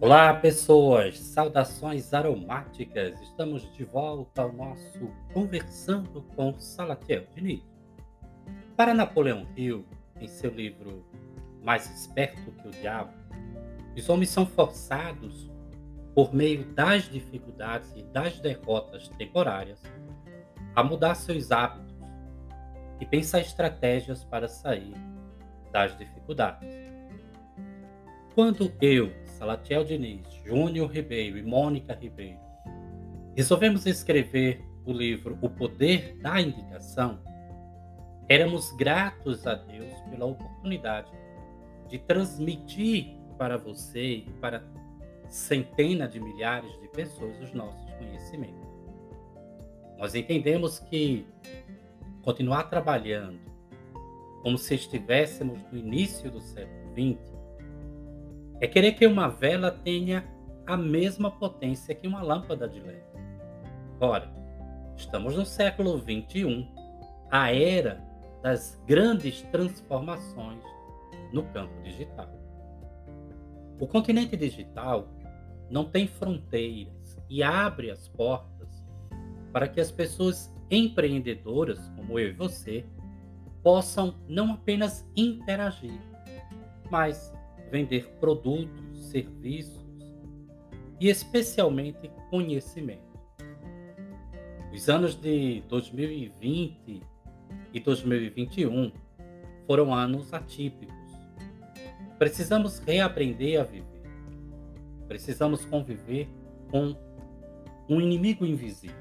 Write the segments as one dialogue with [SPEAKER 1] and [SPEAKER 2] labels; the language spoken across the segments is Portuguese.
[SPEAKER 1] Olá, pessoas! Saudações aromáticas! Estamos de volta ao nosso Conversando com Salatiel Diniz. Para Napoleão Hill, em seu livro Mais Esperto que o Diabo, os homens são forçados, por meio das dificuldades e das derrotas temporárias, a mudar seus hábitos e pensar estratégias para sair das dificuldades. Quando eu, Salatiel Diniz, Júnior Ribeiro e Mônica Ribeiro, resolvemos escrever o livro O Poder da Indicação, éramos gratos a Deus pela oportunidade de transmitir para você e para centenas de milhares de pessoas os nossos conhecimentos. Nós entendemos que continuar trabalhando como se estivéssemos no início do século XX é querer que uma vela tenha a mesma potência que uma lâmpada de LED. Ora, estamos no século 21, a era das grandes transformações no campo digital. O continente digital não tem fronteiras e abre as portas para que as pessoas empreendedoras, como eu e você, possam não apenas interagir, mas vender produtos, serviços e especialmente conhecimento. Os anos de 2020 e 2021 foram anos atípicos. Precisamos reaprender a viver. Precisamos conviver com um inimigo invisível.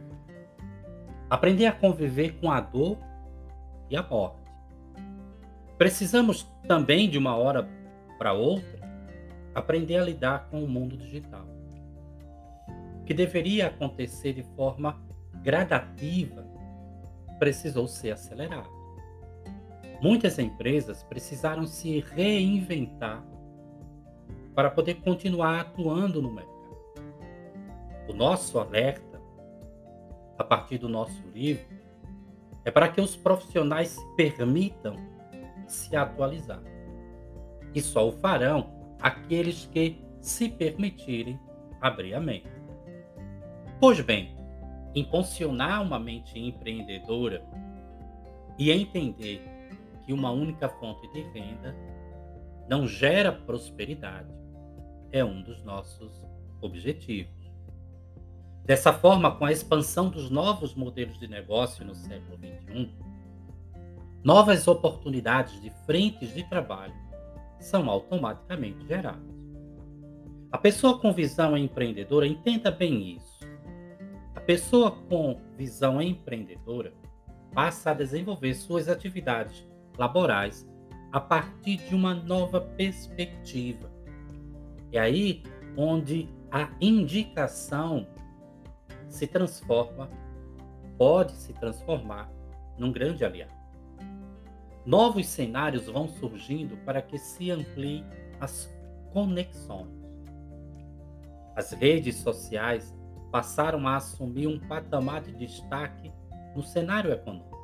[SPEAKER 1] Aprender a conviver com a dor e a morte. Precisamos também de uma hora para outra, aprender a lidar com o mundo digital. O que deveria acontecer de forma gradativa precisou ser acelerado. Muitas empresas precisaram se reinventar para poder continuar atuando no mercado. O nosso alerta, a partir do nosso livro, é para que os profissionais se permitam se atualizar e só o farão aqueles que se permitirem abrir a mente. Pois bem, impulsionar uma mente empreendedora e entender que uma única fonte de renda não gera prosperidade é um dos nossos objetivos. Dessa forma, com a expansão dos novos modelos de negócio no século XXI, novas oportunidades de frentes de trabalho são automaticamente geradas. A pessoa com visão empreendedora entenda bem isso. A pessoa com visão empreendedora passa a desenvolver suas atividades laborais a partir de uma nova perspectiva. É aí onde a indicação se transforma, pode se transformar num grande aliado novos cenários vão surgindo para que se ampliem as conexões. As redes sociais passaram a assumir um patamar de destaque no cenário econômico.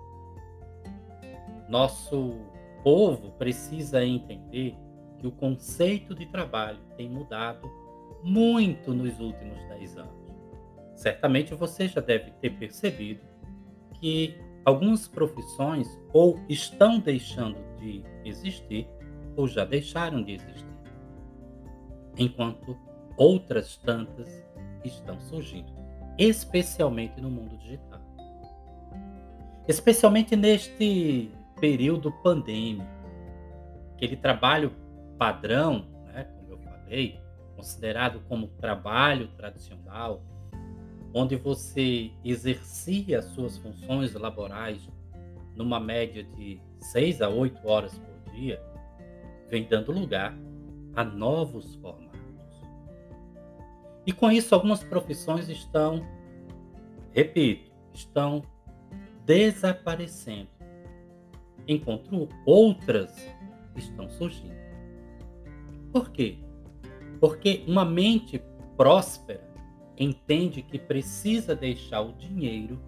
[SPEAKER 1] Nosso povo precisa entender que o conceito de trabalho tem mudado muito nos últimos 10 anos. Certamente você já deve ter percebido que Algumas profissões ou estão deixando de existir ou já deixaram de existir, enquanto outras tantas estão surgindo, especialmente no mundo digital. Especialmente neste período pandêmico, aquele trabalho padrão, né, como eu falei, considerado como trabalho tradicional, onde você exercia suas funções laborais numa média de 6 a 8 horas por dia, vem dando lugar a novos formatos. E com isso, algumas profissões estão, repito, estão desaparecendo, enquanto outras estão surgindo. Por quê? Porque uma mente próspera entende que precisa deixar o dinheiro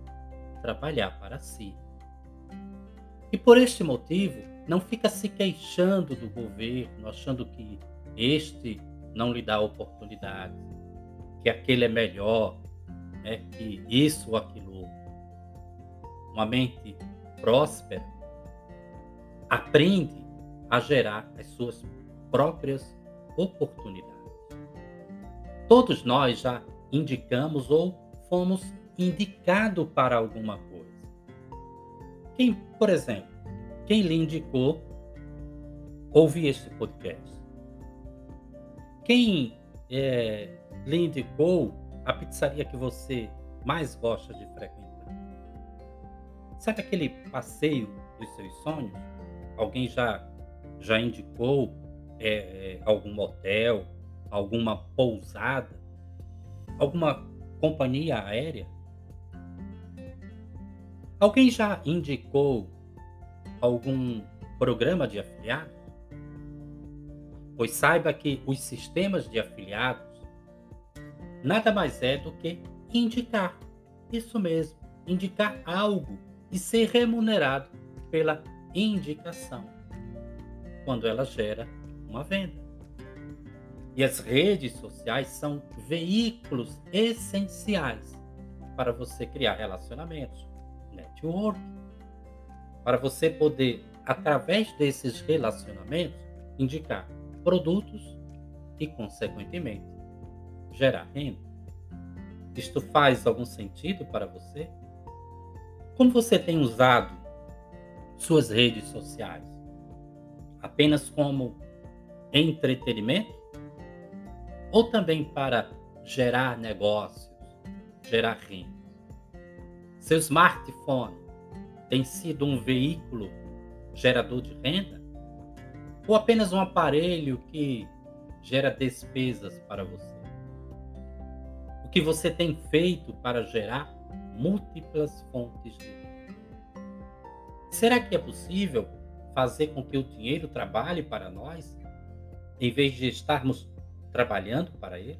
[SPEAKER 1] trabalhar para si. E por este motivo, não fica se queixando do governo, achando que este não lhe dá oportunidades, que aquele é melhor, né? que isso ou aquilo. Uma mente próspera aprende a gerar as suas próprias oportunidades. Todos nós já indicamos ou fomos indicados para alguma coisa. Quem, por exemplo, quem lhe indicou ouvir este podcast? Quem é, lhe indicou a pizzaria que você mais gosta de frequentar? Sabe aquele passeio dos seus sonhos? Alguém já, já indicou é, algum hotel, alguma pousada, alguma companhia aérea? Alguém já indicou algum programa de afiliados? Pois saiba que os sistemas de afiliados nada mais é do que indicar. Isso mesmo, indicar algo e ser remunerado pela indicação, quando ela gera uma venda. E as redes sociais são veículos essenciais para você criar relacionamentos, network, para você poder, através desses relacionamentos, indicar produtos e, consequentemente, gerar renda. Isto faz algum sentido para você? Como você tem usado suas redes sociais? Apenas como entretenimento? Ou também para gerar negócios, gerar renda? Seu smartphone tem sido um veículo gerador de renda? Ou apenas um aparelho que gera despesas para você? O que você tem feito para gerar múltiplas fontes de renda? Será que é possível fazer com que o dinheiro trabalhe para nós, em vez de estarmos trabalhando para ele?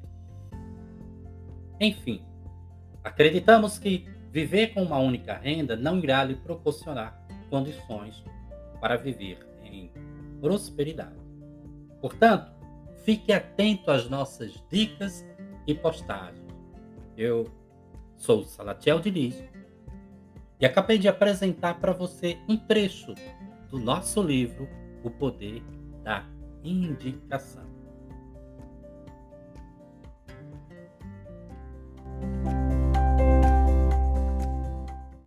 [SPEAKER 1] Enfim, acreditamos que Viver com uma única renda não irá lhe proporcionar condições para viver em prosperidade. Portanto, fique atento às nossas dicas e postagens. Eu sou Salatiel Diniz e acabei de apresentar para você um trecho do nosso livro O Poder da Indicação.